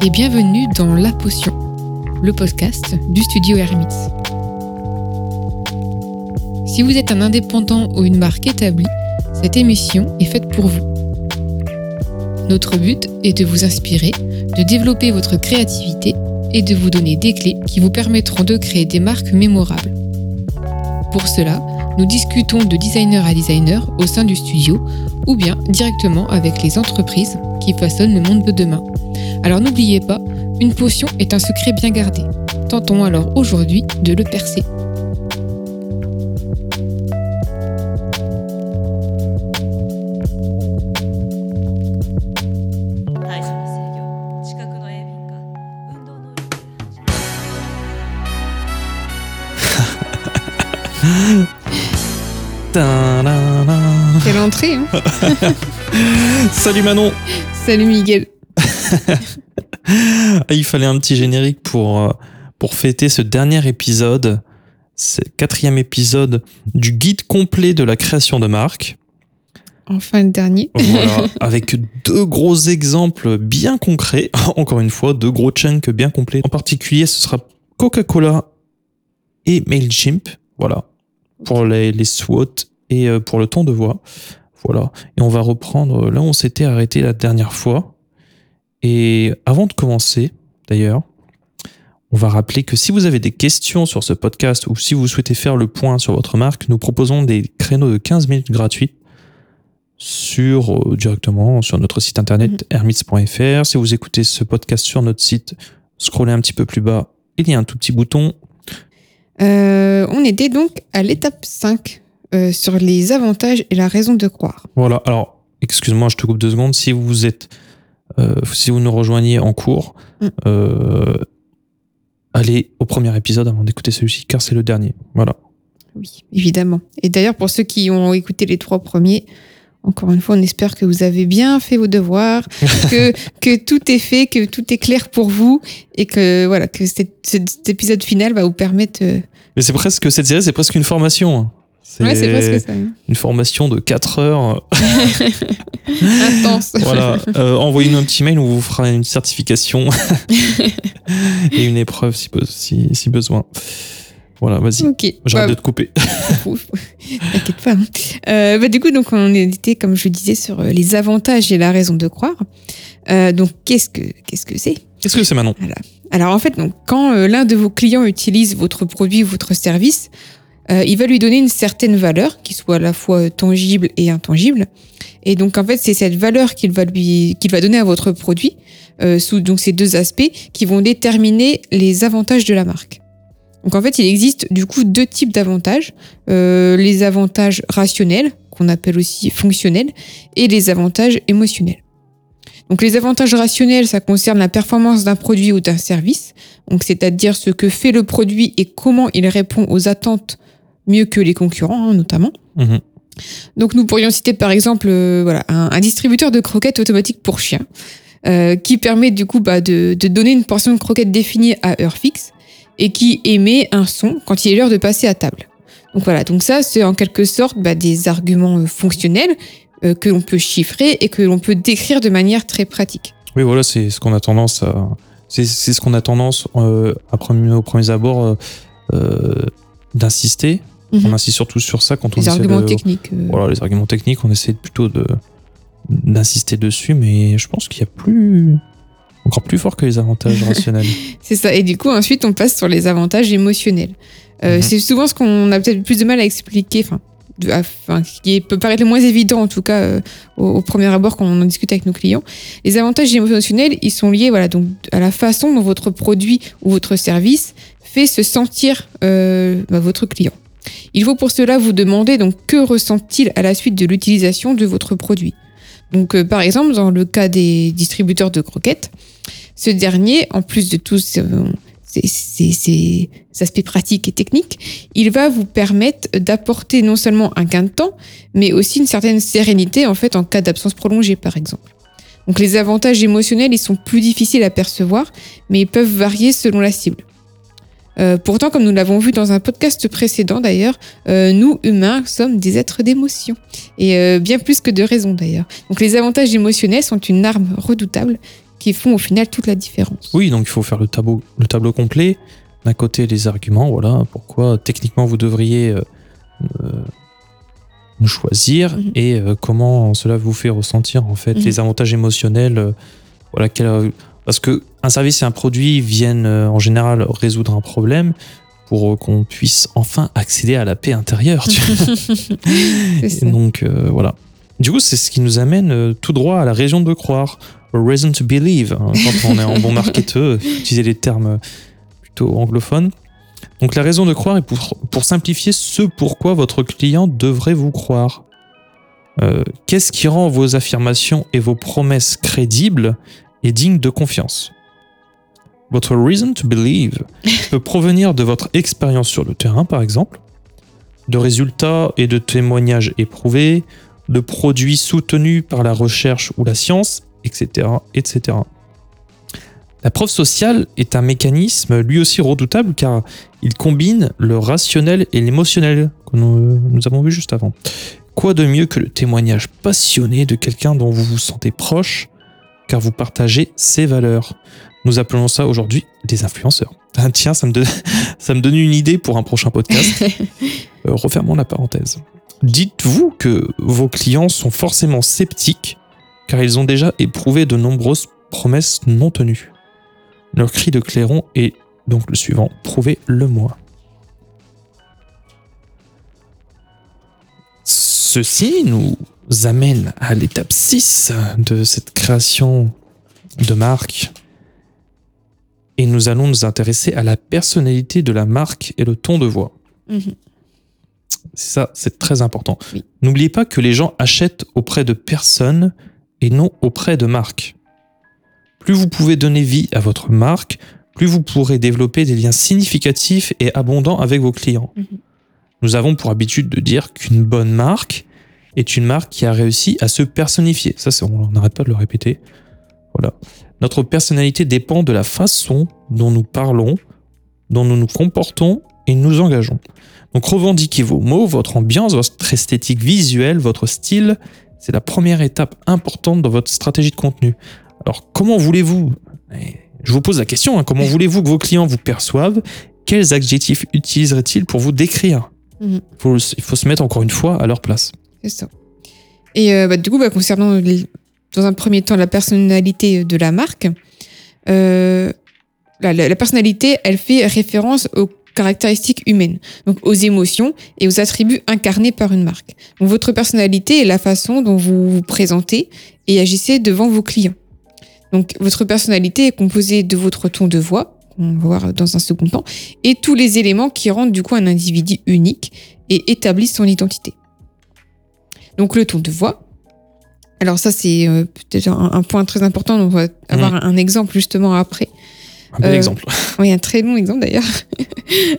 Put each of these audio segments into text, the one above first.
Et bienvenue dans La Potion, le podcast du studio Hermits. Si vous êtes un indépendant ou une marque établie, cette émission est faite pour vous. Notre but est de vous inspirer, de développer votre créativité et de vous donner des clés qui vous permettront de créer des marques mémorables. Pour cela, nous discutons de designer à designer au sein du studio ou bien directement avec les entreprises qui façonnent le monde de demain. Alors n'oubliez pas, une potion est un secret bien gardé. Tentons alors aujourd'hui de le percer. Quelle entrée hein Salut Manon Salut Miguel Il fallait un petit générique pour, euh, pour fêter ce dernier épisode, ce quatrième épisode du guide complet de la création de marque. Enfin le dernier. Voilà, avec deux gros exemples bien concrets. Encore une fois, deux gros chunks bien complets. En particulier, ce sera Coca-Cola et MailChimp. Voilà. Pour les, les SWOT et euh, pour le ton de voix. Voilà. Et on va reprendre là où on s'était arrêté la dernière fois. Et avant de commencer, d'ailleurs, on va rappeler que si vous avez des questions sur ce podcast ou si vous souhaitez faire le point sur votre marque, nous proposons des créneaux de 15 minutes gratuits sur euh, directement sur notre site internet hermits.fr. Si vous écoutez ce podcast sur notre site, scrollez un petit peu plus bas, il y a un tout petit bouton. Euh, on était donc à l'étape 5 euh, sur les avantages et la raison de croire. Voilà. Alors, excuse-moi, je te coupe deux secondes. Si vous êtes, euh, si vous nous rejoignez en cours, Mm. euh, allez au premier épisode avant d'écouter celui-ci, car c'est le dernier. Voilà. Oui, évidemment. Et d'ailleurs, pour ceux qui ont écouté les trois premiers, encore une fois, on espère que vous avez bien fait vos devoirs, que, que tout est fait, que tout est clair pour vous et que voilà que cet, cet épisode final va vous permettre. euh, Mais c'est presque cette série, c'est presque une formation. C'est Ouais, hein. une formation de 4 heures. Intense. Voilà. Euh, Envoyez-nous un petit mail, on vous fera une certification et une épreuve si, be- si, si besoin. Voilà, vas-y. Ok. J'arrête Bah, de te couper. T'inquiète pas. hein. Euh, bah, du coup, donc on était, comme je le disais, sur euh, les avantages et la raison de croire. Euh, donc, qu'est-ce que qu'est-ce que c'est? Qu'est-ce que c'est Manon? Alors, en fait, donc, quand l'un de vos clients utilise votre produit ou votre service, euh, il va lui donner une certaine valeur, qui soit à la fois tangible et intangible. Et donc, en fait, c'est cette valeur qu'il va lui qu'il va donner à votre produit euh, sous donc ces deux aspects qui vont déterminer les avantages de la marque. Donc en fait, il existe du coup deux types d'avantages. Euh, les avantages rationnels, qu'on appelle aussi fonctionnels, et les avantages émotionnels. Donc les avantages rationnels, ça concerne la performance d'un produit ou d'un service, donc c'est-à-dire ce que fait le produit et comment il répond aux attentes mieux que les concurrents, hein, notamment. Mhm. Donc nous pourrions citer par exemple euh, voilà, un, un distributeur de croquettes automatique pour chiens, euh, qui permet du coup bah, de, de donner une portion de croquettes définie à heure fixe et qui émet un son quand il est l'heure de passer à table. Donc voilà, donc ça c'est en quelque sorte bah, des arguments euh, fonctionnels euh, que l'on peut chiffrer et que l'on peut décrire de manière très pratique. Oui, voilà, c'est ce qu'on a tendance à. C'est c'est ce qu'on a tendance, à premier, au premier abord, euh, d'insister. Mhm. On insiste surtout sur ça quand on Les arguments de- techniques. euh, Voilà, les arguments techniques, on essaie plutôt de d'insister dessus, mais je pense qu'il y a plus. Encore plus fort que les avantages rationnels. C'est ça. Et du coup, ensuite, on passe sur les avantages émotionnels. Euh, Mhm. C'est souvent ce qu'on a peut-être plus de mal à expliquer, enfin, qui peut paraître le moins évident, en tout cas, euh, au, au premier abord quand on en discute avec nos clients. Les avantages émotionnels, ils sont liés, voilà, donc à la façon dont votre produit ou votre service fait se sentir euh, bah, votre client. Il faut pour cela vous demander donc que ressent-il à la suite de l'utilisation de votre produit. Donc, euh, par exemple, dans le cas des distributeurs de croquettes, ce dernier, en plus de tous euh, ces aspects pratiques et techniques, il va vous permettre d'apporter non seulement un gain de temps, mais aussi une certaine sérénité en fait en cas d'absence prolongée, par exemple. Donc, les avantages émotionnels, ils sont plus difficiles à percevoir, mais ils peuvent varier selon la cible. Euh, pourtant, comme nous l'avons vu dans un podcast précédent d'ailleurs, euh, nous, humains, sommes des êtres d'émotion. Et euh, bien plus que de raison d'ailleurs. Donc les avantages émotionnels sont une arme redoutable qui font au final toute la différence. Oui, donc il faut faire le tableau, le tableau complet. D'un côté, les arguments, voilà, pourquoi techniquement vous devriez nous choisir Mhm. et comment cela vous fait ressentir en fait Mhm. les avantages émotionnels. voilà, quel- parce que un service et un produit viennent euh, en général résoudre un problème pour euh, qu'on puisse enfin accéder à la paix intérieure. donc euh, voilà. Du coup, c'est ce qui nous amène tout droit à la raison de croire, a reason to believe. hein, quand on est en bon marketeur, utiliser les termes plutôt anglophones. Donc la raison de croire est pour, pour simplifier ce pourquoi votre client devrait vous croire. Euh, Qu'est-ce qui rend vos affirmations et vos promesses crédibles? Et dignes de confiance Votre reason to believe peut provenir de votre expérience sur le terrain, par exemple, de résultats et de témoignages éprouvés, de produits soutenus par la recherche ou la science, etc. etc. La preuve sociale est un mécanisme lui aussi redoutable car il combine le rationnel et l'émotionnel que nous, nous avons vu juste avant. Quoi de mieux que le témoignage passionné de quelqu'un dont vous vous sentez proche car vous partagez ses valeurs. Nous appelons ça aujourd'hui des influenceurs. Ah, tiens, ça me, donne, ça me donne une idée pour un prochain podcast. Euh, refermons la parenthèse. Dites-vous que vos clients sont forcément sceptiques car ils ont déjà éprouvé de nombreuses promesses non tenues. Leur cri de clairon est donc le suivant, prouvez-le moi. Ceci nous amène à l'étape 6 de cette création de marque. Et nous allons nous intéresser à la personnalité de la marque et le ton de voix. Mhm. C'est ça, c'est très important. Oui. N'oubliez pas que les gens achètent auprès de personnes et non auprès de marques. Plus vous pouvez donner vie à votre marque, plus vous pourrez développer des liens significatifs et abondants avec vos clients. Mhm. Nous avons pour habitude de dire qu'une bonne marque est une marque qui a réussi à se personnifier. Ça, on n'arrête pas de le répéter. Voilà. Notre personnalité dépend de la façon dont nous parlons, dont nous nous comportons et nous engageons. Donc revendiquez vos mots, votre ambiance, votre esthétique visuelle, votre style. C'est la première étape importante dans votre stratégie de contenu. Alors comment voulez-vous eh, Je vous pose la question, hein, comment voulez-vous que vos clients vous perçoivent? Quels adjectifs utiliseraient-ils pour vous décrire? Mhm. Faut- Il faut se mettre encore une fois à leur place. Ça. Et euh, bah, du coup, bah, concernant dans un premier temps la personnalité de la marque, euh, la, personnalité, elle fait référence aux caractéristiques humaines, donc aux émotions et aux attributs incarnés par une marque. Votre personnalité est la façon dont vous vous présentez et agissez devant vos clients. Donc votre personnalité est composée de votre ton de voix, qu'on va voir dans un second temps, et tous les éléments qui rendent du coup un individu unique et établissent son identité. Donc le ton de voix. Alors ça c'est euh, peut-être un, un point très important, on va avoir un, un exemple justement après. Un bel Euh, exemple. Oui, un très long exemple d'ailleurs.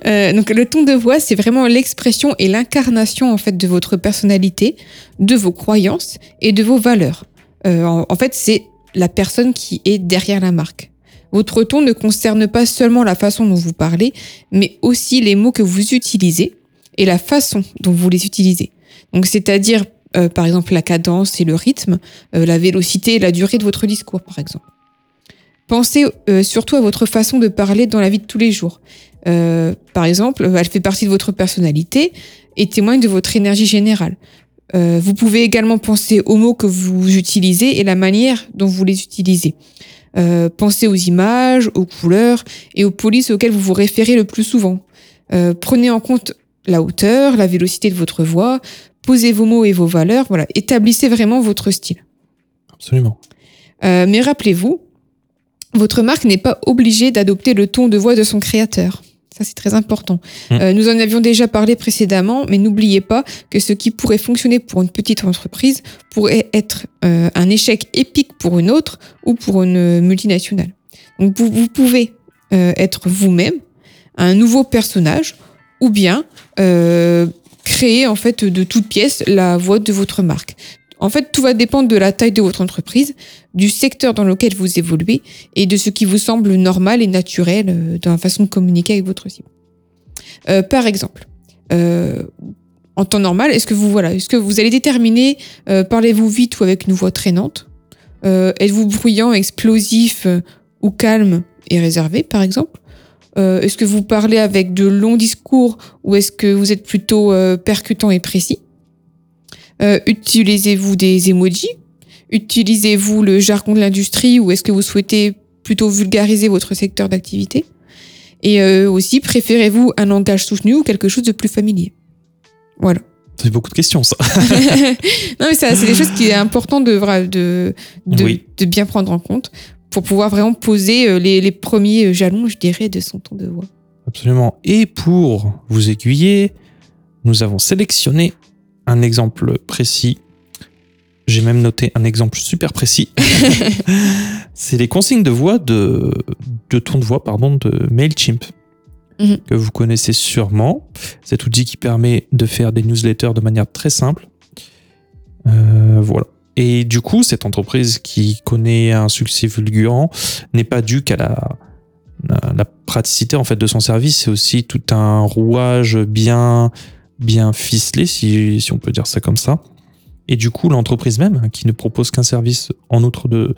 Euh, donc le ton de voix, c'est vraiment l'expression et l'incarnation en fait de votre personnalité, de vos croyances et de vos valeurs. Euh, en, en fait, c'est la personne qui est derrière la marque. Votre ton ne concerne pas seulement la façon dont vous parlez, mais aussi les mots que vous utilisez et la façon dont vous les utilisez. Donc, c'est-à-dire, euh, par exemple, la cadence et le rythme, euh, la vélocité et la durée de votre discours, par exemple. Pensez euh, surtout à votre façon de parler dans la vie de tous les jours. Euh, par exemple, elle fait partie de votre personnalité et témoigne de votre énergie générale. Euh, vous pouvez également penser aux mots que vous utilisez et la manière dont vous les utilisez. Euh, pensez aux images, aux couleurs et aux polices auxquelles vous vous référez le plus souvent. Euh, prenez en compte la hauteur, la vélocité de votre voix, posez vos mots et vos valeurs, voilà, établissez vraiment votre style. Absolument. Euh, mais rappelez-vous, votre marque n'est pas obligée d'adopter le ton de voix de son créateur. Ça, c'est très important. Mm. Euh, nous en avions déjà parlé précédemment, mais n'oubliez pas que ce qui pourrait fonctionner pour une petite entreprise pourrait être euh, un échec épique pour une autre ou pour une multinationale. Donc, vous, vous pouvez être vous-même, un nouveau personnage, ou bien créer en fait de toutes pièces la voix de votre marque. En fait, tout va dépendre de la taille de votre entreprise, du secteur dans lequel vous évoluez et de ce qui vous semble normal et naturel euh, dans la façon de communiquer avec votre cible. Euh, par exemple, euh, en temps normal, est-ce que vous voilà, est-ce que vous allez déterminer parlez-vous vite ou avec une voix traînante? Êtes-vous bruyant, explosif ou calme et réservé, par exemple? Euh, Est-ce que vous parlez avec de longs discours ou est-ce que vous êtes plutôt euh, percutant et précis? Euh, Utilisez-vous des emojis? Utilisez-vous le jargon de l'industrie ou est-ce que vous souhaitez plutôt vulgariser votre secteur d'activité? Et euh, aussi, préférez-vous un langage soutenu ou quelque chose de plus familier? Voilà. C'est beaucoup de questions, ça. non, mais ça, c'est des choses qui est important de, de, de, Oui. de bien prendre en compte pour pouvoir vraiment poser euh, les, les premiers jalons, je dirais, de son ton de voix. Absolument. Et pour vous aiguiller, nous avons sélectionné un exemple précis. J'ai même noté un exemple super précis. C'est les consignes de voix de, de ton de voix pardon, de Mailchimp. Mhm. Que vous connaissez sûrement. Cet outil qui permet de faire des newsletters de manière très simple. Euh, voilà. Et du coup, cette entreprise qui connaît un succès fulgurant n'est pas due qu'à la, praticité en fait de son service, c'est aussi tout un rouage bien bien ficelé, si, si on peut dire ça comme ça. Et du coup, l'entreprise même, hein, qui ne propose qu'un service en outre de,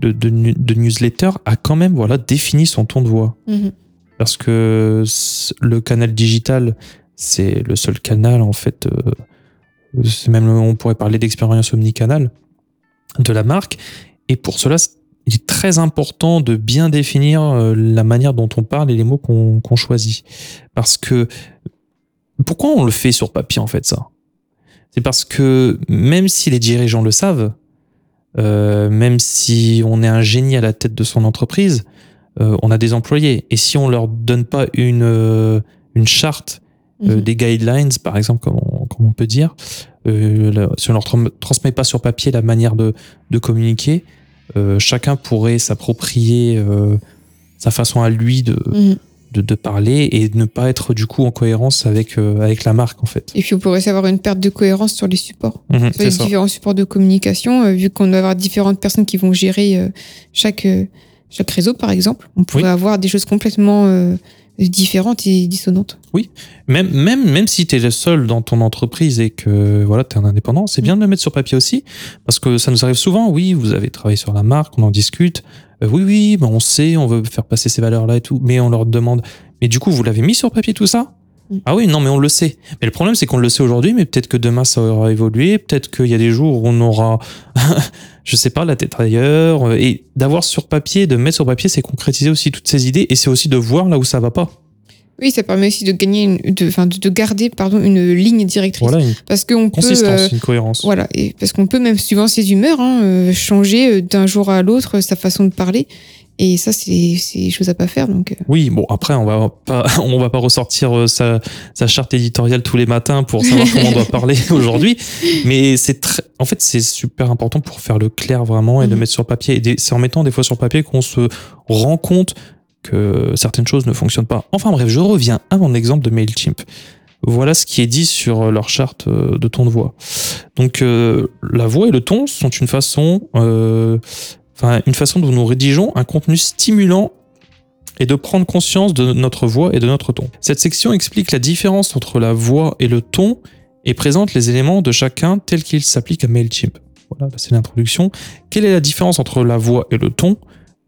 de, de, nu- de newsletter, a quand même voilà, défini son ton de voix. Parce que le canal digital, c'est le seul canal, en fait, euh, même, on pourrait parler d'expérience omnicanal de la marque. Et pour cela, il est très important de bien définir euh, la manière dont on parle et les mots qu'on choisit. Parce que, pourquoi on le fait sur papier, en fait, ça? C'est parce que même si les dirigeants le savent, euh, même si on est un génie à la tête de son entreprise, euh, on a des employés. Et si on leur donne pas une, une charte, euh, Mhm. des guidelines, par exemple, comme on, comme on peut dire, euh, si on leur transmet pas sur papier la manière de, de communiquer, euh, chacun pourrait s'approprier euh, sa façon à lui de, Mhm. de, de parler et ne pas être du coup en cohérence avec, avec la marque en fait. Et puis, on pourrait avoir une perte de cohérence sur les supports, Mhm, sur c'est les ça. différents supports de communication, vu qu'on va avoir différentes personnes qui vont gérer chaque, chaque réseau, par exemple. On pourrait Oui. avoir des choses complètement différentes et dissonantes. Même, même, même si tu es le seul dans ton entreprise et que voilà, tu es un indépendant, c'est bien de le mettre sur papier aussi. Parce que ça nous arrive souvent, oui, vous avez travaillé sur la marque, on en discute. Euh, oui, oui, ben on sait, on veut faire passer ces valeurs-là et tout. Mais on leur demande, mais du coup, vous l'avez mis sur papier tout ça? Ah oui, non, mais on le sait. Mais le problème, c'est qu'on le sait aujourd'hui, mais peut-être que demain, ça aura évolué. Peut-être qu'il y a des jours où on aura, je sais pas, la tête ailleurs. Et d'avoir sur papier, de mettre sur papier, c'est concrétiser aussi toutes ces idées et c'est aussi de voir là où ça va pas. Oui, ça permet aussi de gagner, une, de, enfin, de, de garder pardon, une ligne directrice. Voilà, une Parce qu'on peut. euh, une cohérence. Voilà, et parce qu'on peut même suivant ses humeurs hein, euh, changer euh, d'un jour à l'autre sa façon de parler. Et ça, c'est des choses à pas faire. Donc, euh, Oui, bon après on va pas on va pas ressortir euh, sa, sa charte éditoriale tous les matins pour savoir comment on doit parler aujourd'hui, mais c'est très en fait c'est super important pour faire le clair vraiment et de Mhm. mettre sur papier et c'est en mettant des fois sur papier qu'on se rend compte que certaines choses ne fonctionnent pas. Enfin bref, je reviens à mon exemple de Mailchimp. Voilà ce qui est dit sur leur charte euh, de ton de voix. Donc euh, la voix et le ton sont une façon euh, enfin une façon dont nous rédigeons un contenu stimulant et de prendre conscience de notre voix et de notre ton. Cette section explique la différence entre la voix et le ton et présente les éléments de chacun tels qu'ils s'appliquent à MailChimp. Voilà, là, c'est l'introduction. Quelle est la différence entre la voix et le ton?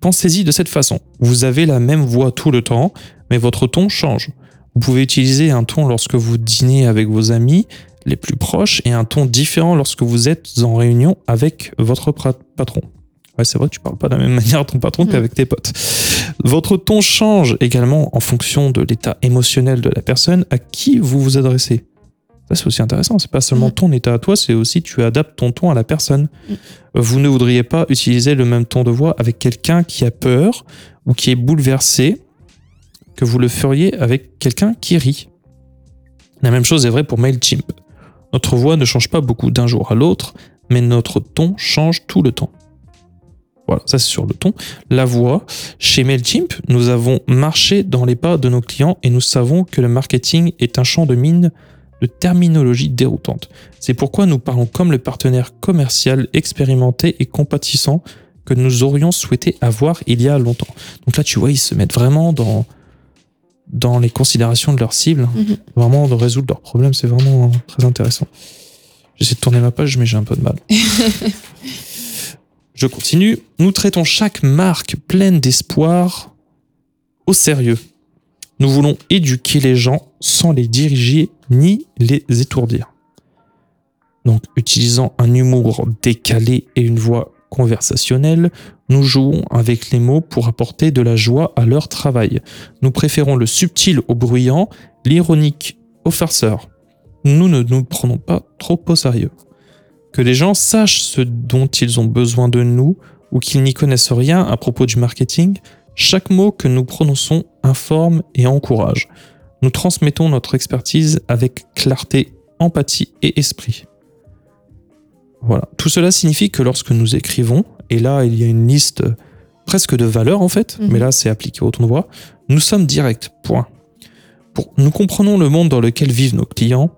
Pensez-y de cette façon. Vous avez la même voix tout le temps, mais votre ton change. Vous pouvez utiliser un ton lorsque vous dînez avec vos amis les plus proches et un ton différent lorsque vous êtes en réunion avec votre patron. Ouais, c'est vrai que tu parles pas de la même manière à ton patron qu'avec tes potes. Votre ton change également en fonction de l'état émotionnel de la personne à qui vous vous adressez. Ça, c'est aussi intéressant. C'est pas seulement Mm. ton état à toi, c'est aussi tu adaptes ton ton à la personne. Vous ne voudriez pas utiliser le même ton de voix avec quelqu'un qui a peur ou qui est bouleversé que vous le feriez avec quelqu'un qui rit. La même chose est vraie pour MailChimp. Notre voix ne change pas beaucoup d'un jour à l'autre, mais notre ton change tout le temps. Voilà, ça c'est sur le ton. La voix, chez MailChimp, nous avons marché dans les pas de nos clients et nous savons que le marketing est un champ de mine de terminologie déroutante. C'est pourquoi nous parlons comme le partenaire commercial expérimenté et compatissant que nous aurions souhaité avoir il y a longtemps. Donc là, tu vois, ils se mettent vraiment dans, dans les considérations de leur cible, Mhm. vraiment de résoudre leurs problèmes. C'est vraiment très intéressant. J'essaie de tourner ma page, mais j'ai un peu de mal. Je continue. Nous traitons chaque marque pleine d'espoir au sérieux. Nous voulons éduquer les gens sans les diriger ni les étourdir. Donc, utilisant un humour décalé et une voix conversationnelle, nous jouons avec les mots pour apporter de la joie à leur travail. Nous préférons le subtil au bruyant, l'ironique au farceur. Nous ne nous prenons pas trop au sérieux. Que les gens sachent ce dont ils ont besoin de nous ou qu'ils n'y connaissent rien à propos du marketing, chaque mot que nous prononçons informe et encourage. Nous transmettons notre expertise avec clarté, empathie et esprit. Voilà. Tout cela signifie que lorsque nous écrivons, et là il y a une liste presque de valeurs en fait, Mhm. mais là c'est appliqué au ton de voix, nous sommes directs. Point. Pour, nous comprenons le monde dans lequel vivent nos clients,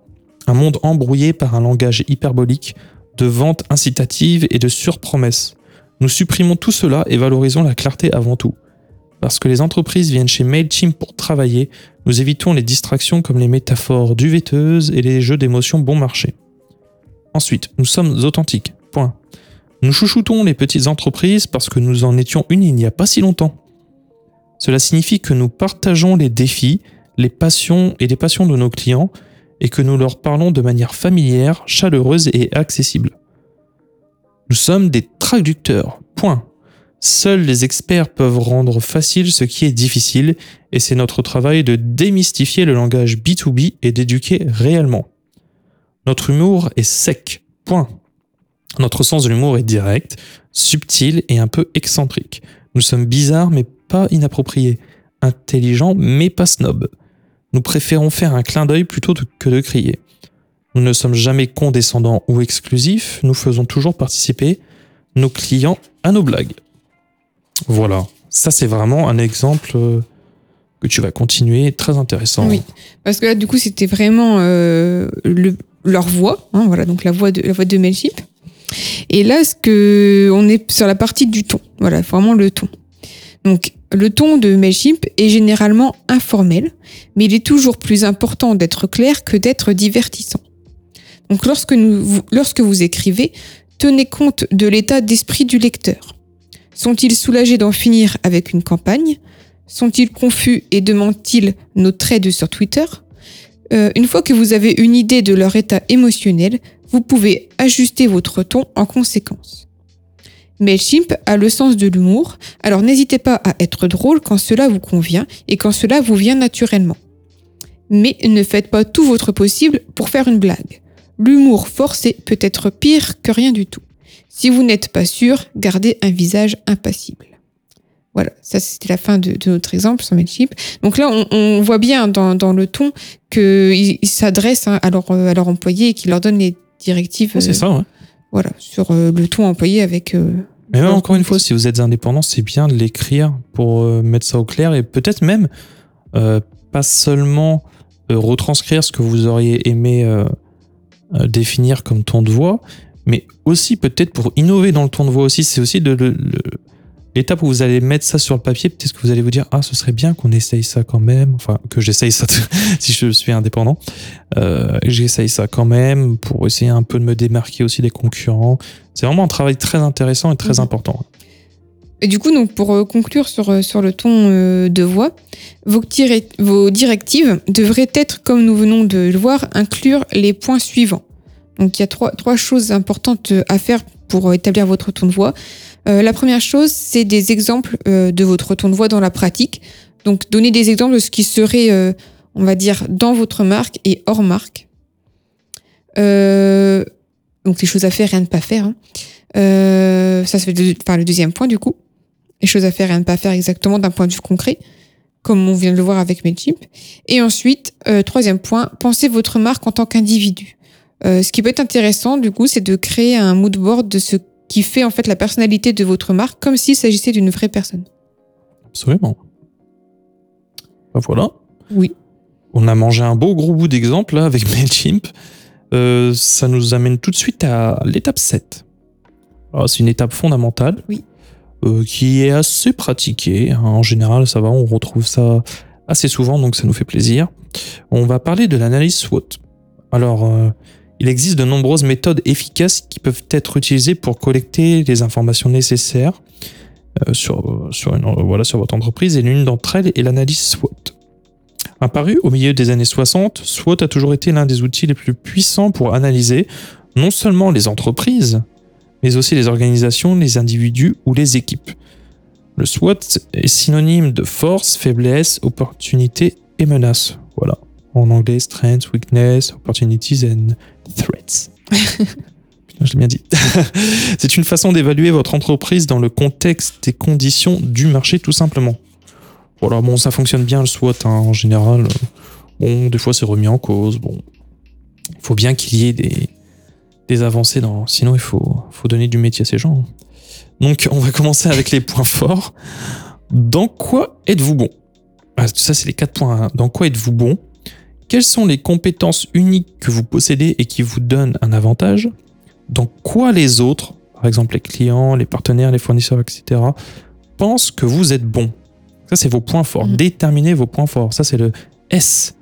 un monde embrouillé par un langage hyperbolique, de vente incitative et de surpromesses. Nous supprimons tout cela et valorisons la clarté avant tout. Parce que les entreprises viennent chez MailChimp pour travailler, nous évitons les distractions comme les métaphores duveteuses et les jeux d'émotions bon marché. Ensuite, nous sommes authentiques. Point. Nous chouchoutons les petites entreprises parce que nous en étions une il n'y a pas si longtemps. Cela signifie que nous partageons les défis, les passions et les passions de nos clients et que nous leur parlons de manière familière, chaleureuse et accessible. Nous sommes des traducteurs. Point. Seuls les experts peuvent rendre facile ce qui est difficile et c'est notre travail de démystifier le langage B2B et d'éduquer réellement. Notre humour est sec. Point. Notre sens de l'humour est direct, subtil et un peu excentrique. Nous sommes bizarres mais pas inappropriés, intelligents mais pas snob. Nous préférons faire un clin d'œil plutôt que de crier. Nous ne sommes jamais condescendants ou exclusifs, nous faisons toujours participer nos clients à nos blagues. Voilà, ça c'est vraiment un exemple euh, que tu vas continuer, très intéressant. Oui. Parce que là, du coup, c'était vraiment euh, le- leur voix, hein, voilà, donc la voix de la voix de Mailchimp. Et là, ce que on est sur la partie du ton, voilà, vraiment le ton. Donc, le ton de Mailchimp est généralement informel, mais il est toujours plus important d'être clair que d'être divertissant. Donc, lorsque, vous écrivez, tenez compte de l'état d'esprit du lecteur. Sont-ils soulagés d'en finir avec une campagne? Sont-ils confus et demandent-ils nos trades sur Twitter? Euh, Une fois que vous avez une idée de leur état émotionnel, vous pouvez ajuster votre ton en conséquence. MailChimp a le sens de l'humour, alors n'hésitez pas à être drôle quand cela vous convient et quand cela vous vient naturellement. Mais ne faites pas tout votre possible pour faire une blague. L'humour forcé peut être pire que rien du tout. Si vous n'êtes pas sûr, gardez un visage impassible. Voilà, ça c'était la fin de, de notre exemple sur Mailchimp. Donc là, on, on voit bien dans, dans le ton qu'ils s'adressent hein, à, leur, à leur employé et qu'ils leur donnent les directives c'est euh, ça, ouais. Voilà, sur euh, le ton employé avec... euh, Mais même encore une fois, si vous êtes indépendant, c'est bien de l'écrire pour euh, mettre ça au clair et peut-être même euh, pas seulement euh, retranscrire ce que vous auriez aimé euh, définir comme ton de voix, mais aussi peut-être pour innover dans le ton de voix aussi, c'est aussi de, le- le- l'étape où vous allez mettre ça sur le papier, peut-être que vous allez vous dire ah ce serait bien qu'on essaye ça quand même, enfin que j'essaye ça si je suis indépendant, euh, j'essaye ça quand même pour essayer un peu de me démarquer aussi des concurrents. C'est vraiment un travail très intéressant et très Mhm. important. Et du coup, donc pour euh, conclure sur, euh, sur le ton de voix, vos, vos directives devraient être, comme nous venons de le voir, inclure les points suivants. Donc il y a trois, trois choses importantes à faire pour établir votre ton de voix. Euh, la première chose, c'est des exemples euh, de votre ton de voix dans la pratique. Donc donner des exemples de ce qui serait, euh, on va dire, dans votre marque et hors marque. Donc les choses à faire à ne pas faire. hein. Ça, c'est le, enfin, le deuxième point du coup. Les choses à faire à ne pas faire exactement d'un point de vue concret, comme on vient de le voir avec Mailchimp. Et ensuite, troisième point, pensez votre marque en tant qu'individu. Ce qui peut être intéressant, du coup, c'est de créer un mood board de ce qui fait en fait la personnalité de votre marque, comme s'il s'agissait d'une vraie personne. Absolument. Ben voilà. Oui. On a mangé un beau gros bout d'exemple avec Mailchimp. Euh, ça nous amène tout de suite à l'étape 7. Alors, C'est une étape fondamentale. Oui. euh, qui est assez pratiquée. hein. En général, ça va, on retrouve ça assez souvent, donc ça nous fait plaisir. On va parler de l'analyse SWOT. Alors, euh, Il existe de nombreuses méthodes efficaces qui peuvent être utilisées pour collecter les informations nécessaires euh, sur, sur, voilà, sur votre entreprise et l'une d'entre elles est l'analyse SWOT. Apparu au milieu des années 60, SWOT a toujours été l'un des outils les plus puissants pour analyser non seulement les entreprises, mais aussi les organisations, les individus ou les équipes. Le SWOT est synonyme de force, faiblesse, opportunité et menace. Voilà. En anglais, strengths, weakness, opportunities and threats. Putain, je l'ai bien dit. C'est une façon d'évaluer votre entreprise dans le contexte et conditions du marché, tout simplement. Voilà, bon, ça fonctionne bien le SWOT hein, en général. Bon, des fois c'est remis en cause. Bon, il faut bien qu'il y ait des, des avancées dans. Sinon, il faut, faut donner du métier à ces gens. Donc, on va commencer avec les points forts. Dans quoi êtes-vous bon? Ah, Ça, c'est les quatre points. hein. Dans quoi êtes-vous bon? Quelles sont les compétences uniques que vous possédez et qui vous donnent un avantage? Dans quoi les autres, par exemple les clients, les partenaires, les fournisseurs, etc., pensent que vous êtes bon? Ça, c'est vos points forts. Mhm. Déterminez vos points forts. Ça, c'est le S.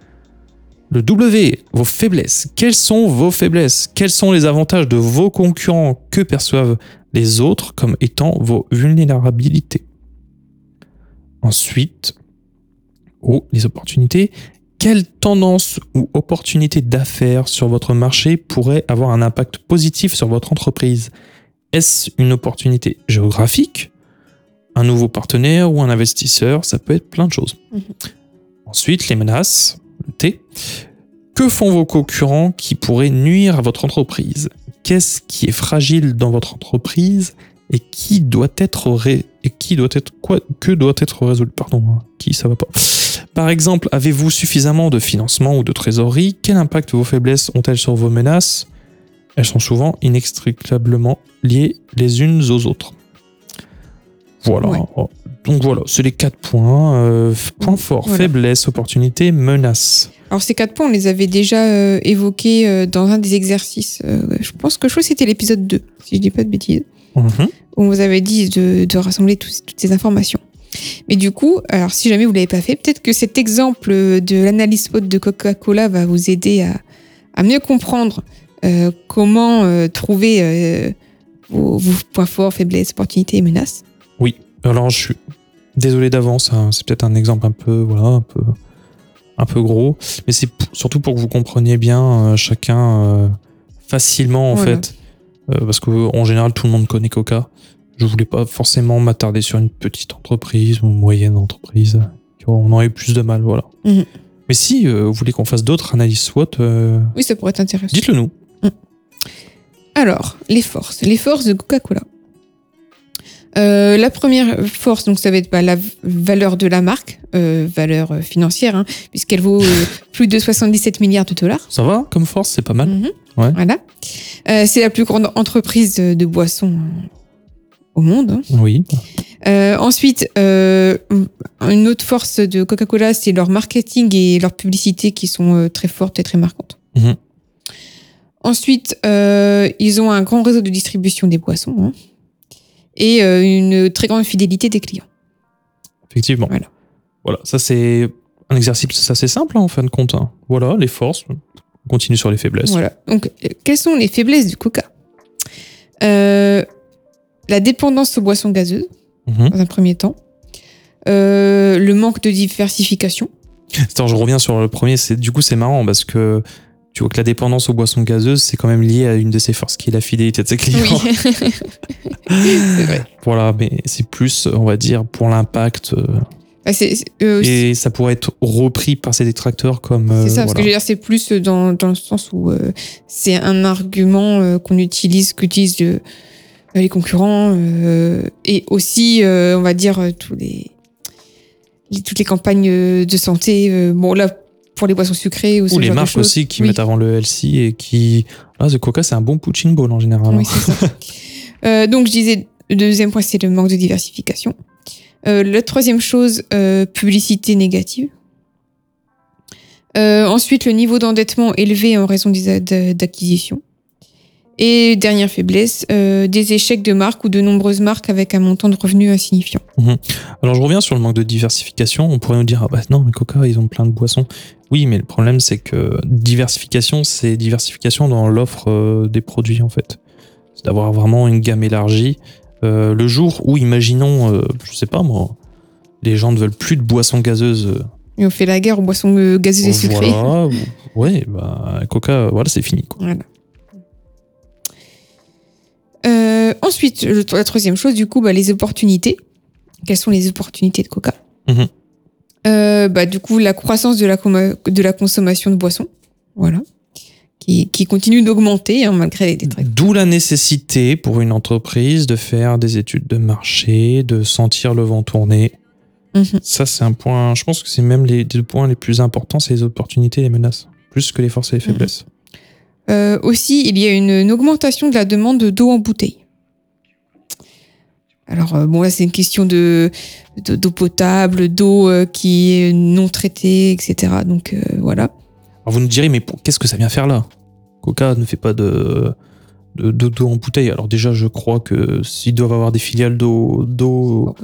Le W, vos faiblesses. Quelles sont vos faiblesses? Quels sont les avantages de vos concurrents? Que perçoivent les autres comme étant vos vulnérabilités? Ensuite, O, les opportunités. Quelle tendance ou opportunité d'affaires sur votre marché pourrait avoir un impact positif sur votre entreprise? Est-ce une opportunité géographique Un nouveau partenaire ou un investisseur? Ça peut être plein de choses. Mhm. Ensuite, les menaces. le T. Que font vos concurrents qui pourraient nuire à votre entreprise? Qu'est-ce qui est fragile dans votre entreprise et qui doit être ré- et qui doit être quoi que doit être résolu? Pardon, hein, qui ça va pas. Par exemple, avez-vous suffisamment de financement ou de trésorerie? Quel impact vos faiblesses ont-elles sur vos menaces? Elles sont souvent inextricablement liées les unes aux autres. Voilà. Ouais. Oh, Donc voilà, c'est les quatre points. euh, points forts, Voilà. faiblesse, opportunité, menace. Alors ces quatre points, on les avait déjà euh, évoqués euh, dans un des exercices. Je pense que je crois que c'était l'épisode 2, si je dis pas de bêtises, Mhm. où on vous avait dit de, de rassembler toutes ces informations. Mais du coup, alors si jamais vous l'avez pas fait, peut-être que cet exemple de l'analyse SWOT de Coca-Cola va vous aider à, à mieux comprendre euh, comment euh, trouver euh, vos, vos points forts, faiblesses, opportunités et menaces. Alors je suis désolé d'avance, hein, c'est peut-être un exemple un peu, voilà, un peu, un peu gros, mais c'est surtout pour que vous compreniez bien chacun facilement en Voilà. fait, parce que en général tout le monde connaît Coca. Je voulais pas forcément m'attarder sur une petite entreprise ou moyenne entreprise. On aurait eu plus de mal, voilà. Mhm. Mais si euh, vous voulez qu'on fasse d'autres analyses SWOT, euh, Oui, ça pourrait être intéressant. dites-le nous. Alors, les forces. Les forces de Coca-Cola. Euh, la première force, donc ça va être bah, la valeur de la marque, valeur financière, hein, puisqu'elle vaut plus de 77 milliards de dollars. Ça va comme force, c'est pas mal. Mhm. Ouais. Voilà. C'est la plus grande entreprise de, boissons au monde. hein. Oui. Euh, ensuite, euh, une autre force de Coca-Cola, c'est leur marketing et leur publicité qui sont euh, très fortes et très marquantes. Mhm. Ensuite, ils ont un grand réseau de distribution des boissons hein, et une très grande fidélité des clients. Effectivement. Voilà. Voilà, ça c'est un exercice assez simple hein, en fin de compte. hein. Voilà, les forces. On continue sur les faiblesses. Voilà. Donc, quelles sont les faiblesses du Coca? Euh, La dépendance aux boissons gazeuses, Mhm. dans un premier temps. Euh, le manque de diversification. Attends, je reviens sur le premier. C'est du coup c'est marrant parce que tu vois que la dépendance aux boissons gazeuses c'est quand même lié à une de ses forces qui est la fidélité de ses clients. Oui. c'est vrai. Voilà, mais c'est plus on va dire pour l'impact euh, c'est, euh, et ça pourrait être repris par ses détracteurs comme. C'est ça, parce voilà. que je veux dire, c'est plus dans, dans le sens où c'est un argument qu'on utilise, euh, les concurrents, euh, et aussi, euh, on va dire, euh, tous les, les- toutes les campagnes euh, de santé. euh, bon, là, pour les boissons sucrées ou Ou les marques aussi qui Oui. mettent avant le LC et qui. Ah, The Coca, c'est un bon poutine ball en général. Oui, hein. ça. Euh, donc, je disais, le deuxième point, c'est le manque de diversification. Euh, la troisième chose, euh, publicité négative. Euh, ensuite, le niveau d'endettement élevé en raison des aides d'acquisition. Et dernière faiblesse, euh, des échecs de marque ou de nombreuses marques avec un montant de revenus insignifiant. Alors je reviens sur le manque de diversification. On pourrait nous dire, ah bah non, mais Coca, ils ont plein de boissons. Oui, mais le problème, c'est que diversification, c'est diversification dans l'offre euh, des produits, en fait. C'est d'avoir vraiment une gamme élargie. Euh, le jour où, imaginons, je sais pas moi, les gens ne veulent plus de boissons gazeuses. Et on fait la guerre aux boissons gazeuses et sucrées. Voilà, ouais, bah, Coca, voilà, c'est fini. Quoi. Voilà. Ensuite, la troisième chose, du coup, bah, les opportunités. Quelles sont les opportunités de Coca Mhm. Euh, bah, Du coup, la croissance de la, coma- de la consommation de boissons. Voilà. Qui, qui continue d'augmenter hein, malgré les détraits. D'où la nécessité pour une entreprise de faire des études de marché, de sentir le vent tourner. Mhm. Ça, c'est un point, je pense que c'est même les deux points les plus importants, c'est les opportunités et les menaces, plus que les forces et les faiblesses. Euh, aussi, il y a une, une augmentation de la demande d'eau en bouteille. Alors, euh, bon, là, c'est une question de de- d'eau potable, d'eau euh, qui est non traitée, etc. Donc, euh, voilà. Alors vous nous direz, mais qu'est-ce que ça vient faire là? Coca ne fait pas de de- de- d'eau en bouteille. Alors déjà, je crois que s'ils doivent avoir des filiales d'eau d'eau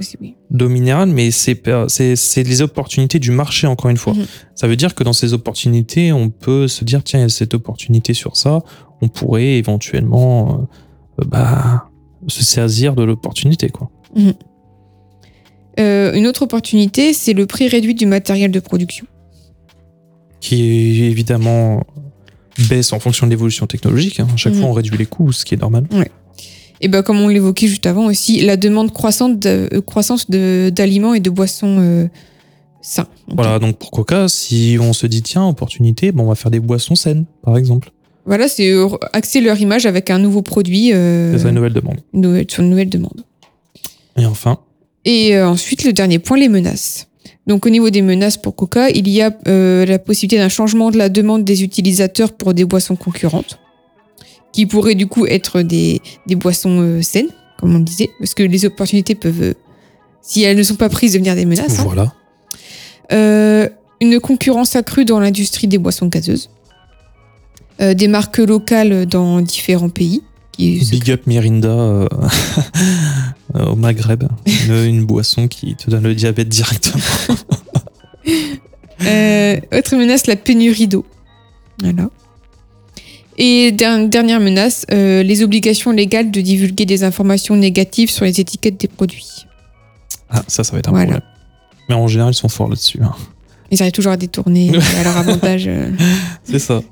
d'eau minérale, mais c'est c'est c'est les opportunités du marché encore une fois. Mhm. Ça veut dire que dans ces opportunités, on peut se dire tiens, il y a cette opportunité sur ça, on pourrait éventuellement bah, se saisir de l'opportunité quoi. Euh, une autre opportunité, c'est le prix réduit du matériel de production. Qui évidemment baisse en fonction de l'évolution technologique. hein. À chaque Mhm. fois, on réduit les coûts, ce qui est normal. Et ben, comme on l'évoquait juste avant aussi, la demande croissante de, euh, croissance de- d'aliments et de boissons euh, sains. Voilà, donc pour Coca, si on se dit tiens, opportunité, bon, on va faire des boissons saines, par exemple. Voilà, c'est euh, axer leur image avec un nouveau produit euh, C'est ça une nouvelle demande. une nouvelle- sur une nouvelle demande. Et enfin, Et euh, ensuite, le dernier point, les menaces. Donc, au niveau des menaces pour Coca, il y a euh, la possibilité d'un changement de la demande des utilisateurs pour des boissons concurrentes, qui pourraient du coup être des, des boissons saines, comme on le disait, parce que les opportunités peuvent, si elles ne sont pas prises, devenir des menaces. hein. voilà. Une concurrence accrue dans l'industrie des boissons gazeuses. Euh, des marques locales dans différents pays. Qui Big up Mirinda euh, au Maghreb. Une, une boisson qui te donne le diabète directement. Euh, autre menace, la pénurie d'eau. Voilà. Et der- dernière menace, euh, les obligations légales de divulguer des informations négatives sur les étiquettes des produits. Ah, ça, ça va être un Voilà. problème. Mais en général, ils sont forts là-dessus. hein. Ils arrivent toujours à détourner à leur avantage. euh. C'est ça.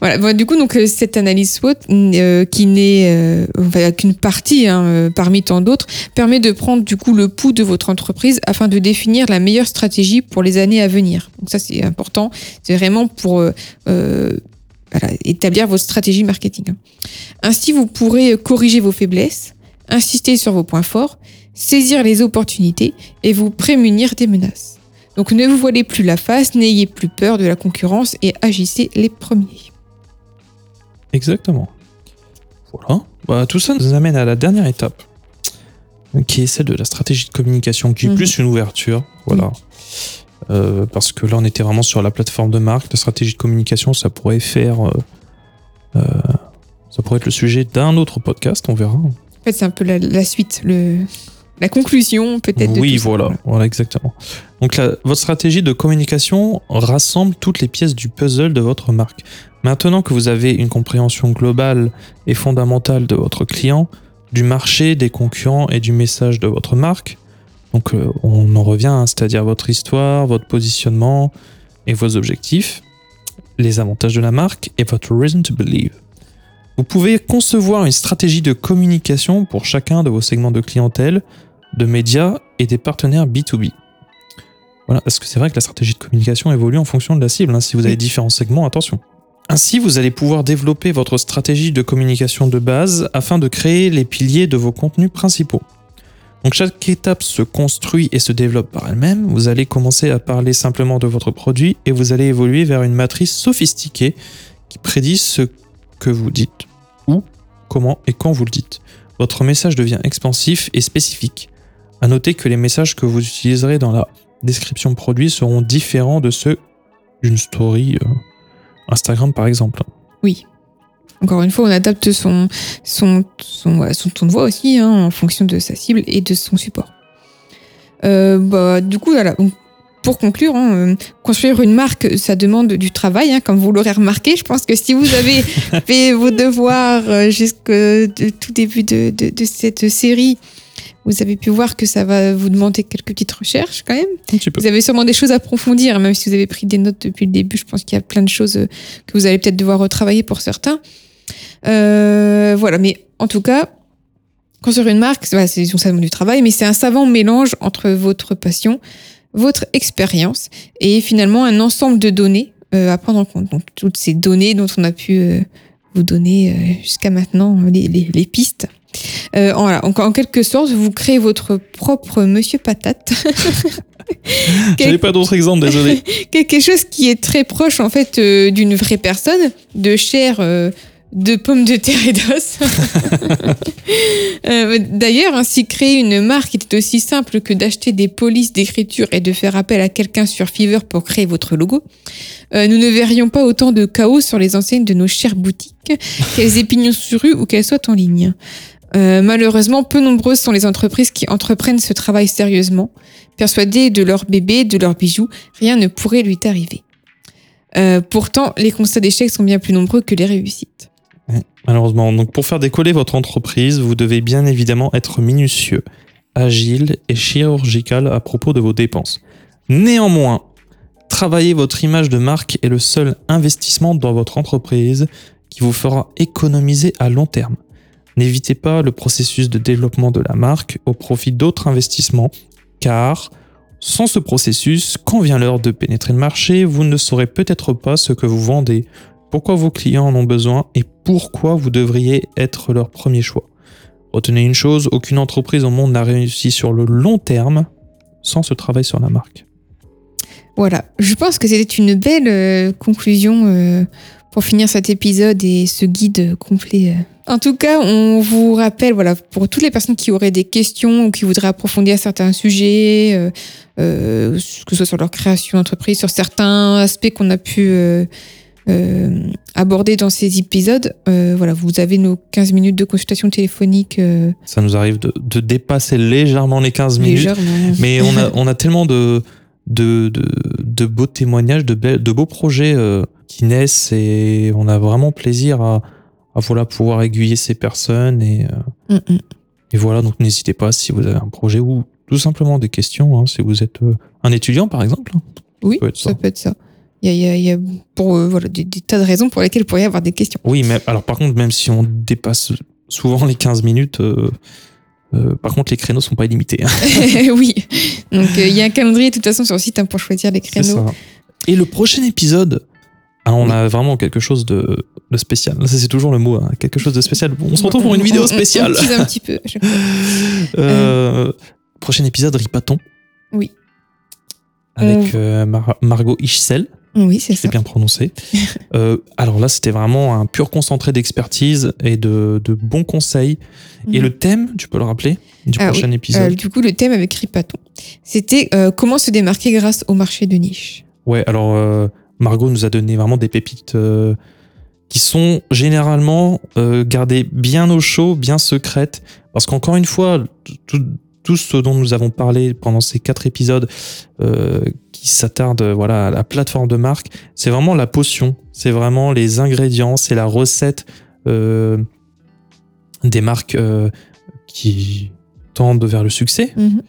Voilà. Bon, du coup, donc euh, cette analyse SWOT, euh, qui n'est euh, qu'une partie hein, parmi tant d'autres, permet de prendre du coup le pouls de votre entreprise afin de définir la meilleure stratégie pour les années à venir. Donc ça, c'est important. C'est vraiment pour établir votre stratégie marketing. Ainsi, vous pourrez corriger vos faiblesses, insister sur vos points forts, saisir les opportunités et vous prémunir des menaces. Donc ne vous voilez plus la face, n'ayez plus peur de la concurrence et agissez les premiers. Exactement. Voilà. Bah, tout ça nous amène à la dernière étape, qui est celle de la stratégie de communication, qui est Mhm. plus une ouverture. Voilà. Euh, parce que là, on était vraiment sur la plateforme de marque. La stratégie de communication, ça pourrait faire. euh, euh, ça pourrait être le sujet d'un autre podcast, on verra. En fait, c'est un peu la, la suite, le, la conclusion peut-être. de Oui, ça. voilà, voilà, exactement. Donc la- votre stratégie de communication rassemble toutes les pièces du puzzle de votre marque. Maintenant que vous avez une compréhension globale et fondamentale de votre client, du marché, des concurrents et du message de votre marque, donc euh, on en revient, hein, c'est-à-dire votre histoire, votre positionnement et vos objectifs, les avantages de la marque et votre reason to believe. Vous pouvez concevoir une stratégie de communication pour chacun de vos segments de clientèle de médias et des partenaires B2B. Voilà, parce que c'est vrai que la stratégie de communication évolue en fonction de la cible. hein. Si vous avez différents segments, attention. Ainsi, vous allez pouvoir développer votre stratégie de communication de base afin de créer les piliers de vos contenus principaux. Donc chaque étape se construit et se développe par elle-même. Vous allez commencer à parler simplement de votre produit et vous allez évoluer vers une matrice sophistiquée qui prédit ce que vous dites, où, comment et quand vous le dites. Votre message devient expansif et spécifique. À noter que les messages que vous utiliserez dans la description produit seront différents de ceux d'une story euh, Instagram par exemple. Oui. Encore une fois, on adapte son, son, son, ton de voix aussi hein, en fonction de sa cible et de son support. Euh, bah, du coup, voilà. Donc, pour conclure, hein, euh, construire une marque, ça demande du travail, hein, comme vous l'aurez remarqué. Je pense que si vous avez fait vos devoirs jusqu'au tout début de, de, de cette série, vous avez pu voir que ça va vous demander quelques petites recherches quand même. Vous avez sûrement des choses à approfondir, même si vous avez pris des notes depuis le début. Je pense qu'il y a plein de choses euh, que vous allez peut-être devoir retravailler pour certains. Euh, voilà, mais en tout cas, construire une marque, voilà, c'est ça demande du travail, mais c'est un savant mélange entre votre passion, votre expérience et finalement un ensemble de données euh, à prendre en compte. Donc toutes ces données dont on a pu euh, vous donner jusqu'à maintenant les, les- les pistes. Euh, en, voilà, en, en quelque sorte, vous créez votre propre Monsieur Patate. J'avais pas d'autres exemples, désolé. quelque chose qui est très proche en fait euh, d'une vraie personne, de chair, euh, de pommes de terre et d'os. Euh, D'ailleurs, ainsi créer une marque était aussi simple que d'acheter des polices d'écriture et de faire appel à quelqu'un sur Fiverr pour créer votre logo. Euh, nous ne verrions pas autant de chaos sur les enseignes de nos chères boutiques, qu'elles pignon sur rue ou qu'elles soient en ligne. Euh, malheureusement, peu nombreuses sont les entreprises qui entreprennent ce travail sérieusement, persuadées de leur bébé, de leurs bijoux, rien ne pourrait lui arriver. Euh, pourtant, les constats d'échec sont bien plus nombreux que les réussites. Malheureusement. Donc, pour faire décoller votre entreprise, vous devez bien évidemment être minutieux, agile et chirurgical à propos de vos dépenses. Néanmoins, travailler votre image de marque est le seul investissement dans votre entreprise qui vous fera économiser à long terme. N'évitez pas le processus de développement de la marque au profit d'autres investissements, car sans ce processus, quand vient l'heure de pénétrer le marché, vous ne saurez peut-être pas ce que vous vendez, pourquoi vos clients en ont besoin et pourquoi vous devriez être leur premier choix. Retenez une chose, aucune entreprise au monde n'a réussi sur le long terme sans ce travail sur la marque. Voilà, je pense que c'était une belle euh, conclusion euh, pour finir cet épisode et ce guide complet. euh. En tout cas, on vous rappelle, voilà, pour toutes les personnes qui auraient des questions ou qui voudraient approfondir certains sujets, euh, euh, que ce soit sur leur création d'entreprise, sur certains aspects qu'on a pu euh, aborder dans ces épisodes, voilà, vous avez nos 15 minutes de consultation téléphonique Ça nous arrive de, de dépasser légèrement les 15 minutes, légèrement. mais on a, on a tellement de, de, de, de beaux témoignages, de, belles- de beaux projets qui naissent et on a vraiment plaisir à, à voilà, pouvoir aiguiller ces personnes et, euh, Mm, mm. Et voilà, donc n'hésitez pas si vous avez un projet ou tout simplement des questions, hein, si vous êtes euh, un étudiant par exemple. Oui, peut ça ça. peut être ça. Il y a, il y a- pour, euh, voilà, des, des tas de raisons pour lesquelles il pourrait y avoir des questions. Oui, mais alors par contre, même si on dépasse souvent les 15 minutes, euh, euh, par contre les créneaux sont pas illimités. hein. oui. Donc, il y a un calendrier de toute façon sur le site hein, pour choisir les créneaux. ça. Et le prochain épisode, ah, on a vraiment quelque chose de, de spécial. Ça, c'est toujours le mot, hein, quelque chose de spécial. On se retrouve pour une vidéo spéciale. On, un petit peu. Euh, prochain épisode, Ripaton. Oui. Avec euh, Mar- Margot Ischsel. Oui, c'est C'est ça. bien prononcé. Euh, alors là, c'était vraiment un pur concentré d'expertise et de, de bons conseils. Et Mhm. le thème, tu peux le rappeler, du Ah prochain Euh, épisode du coup, le thème avec Ripaton, c'était euh, comment se démarquer grâce au marché de niche. Ouais, alors euh, Margot nous a donné vraiment des pépites euh, qui sont généralement euh, gardées bien au chaud, bien secrètes. Parce qu'encore une fois, tout, tout ce dont nous avons parlé pendant ces quatre épisodes euh, qui s'attardent voilà, à la plateforme de marque, c'est vraiment la potion, c'est vraiment les ingrédients, c'est la recette des marques qui tendent vers le succès. Mhm.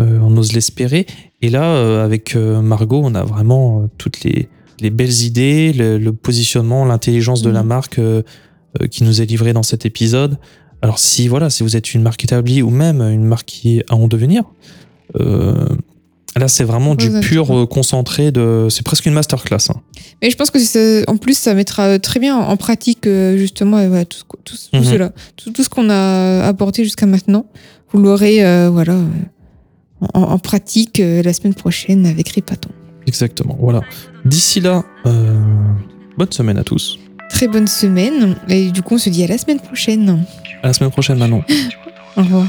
Euh, on ose l'espérer. Et là, euh, avec euh, Margot, on a vraiment toutes les, les belles idées, le, le positionnement, l'intelligence de la Mhm. marque euh, euh, qui nous est livrée dans cet épisode. Alors si voilà, si vous êtes une marque établie ou même une marque qui est à en devenir, euh, là c'est vraiment du pur concentré de, c'est presque une masterclass. hein. Mais je pense que c'est- en plus, ça mettra très bien en pratique justement voilà, tout, ce, tout, ce- tout cela, tout, tout ce qu'on a abordé jusqu'à maintenant. Vous l'aurez euh, voilà en, en pratique la semaine prochaine avec Ripaton. Exactement. Voilà. D'ici là, euh, bonne semaine à tous. Très bonne semaine et du coup, on se dit à la semaine prochaine. À la semaine prochaine, Manon. Au revoir.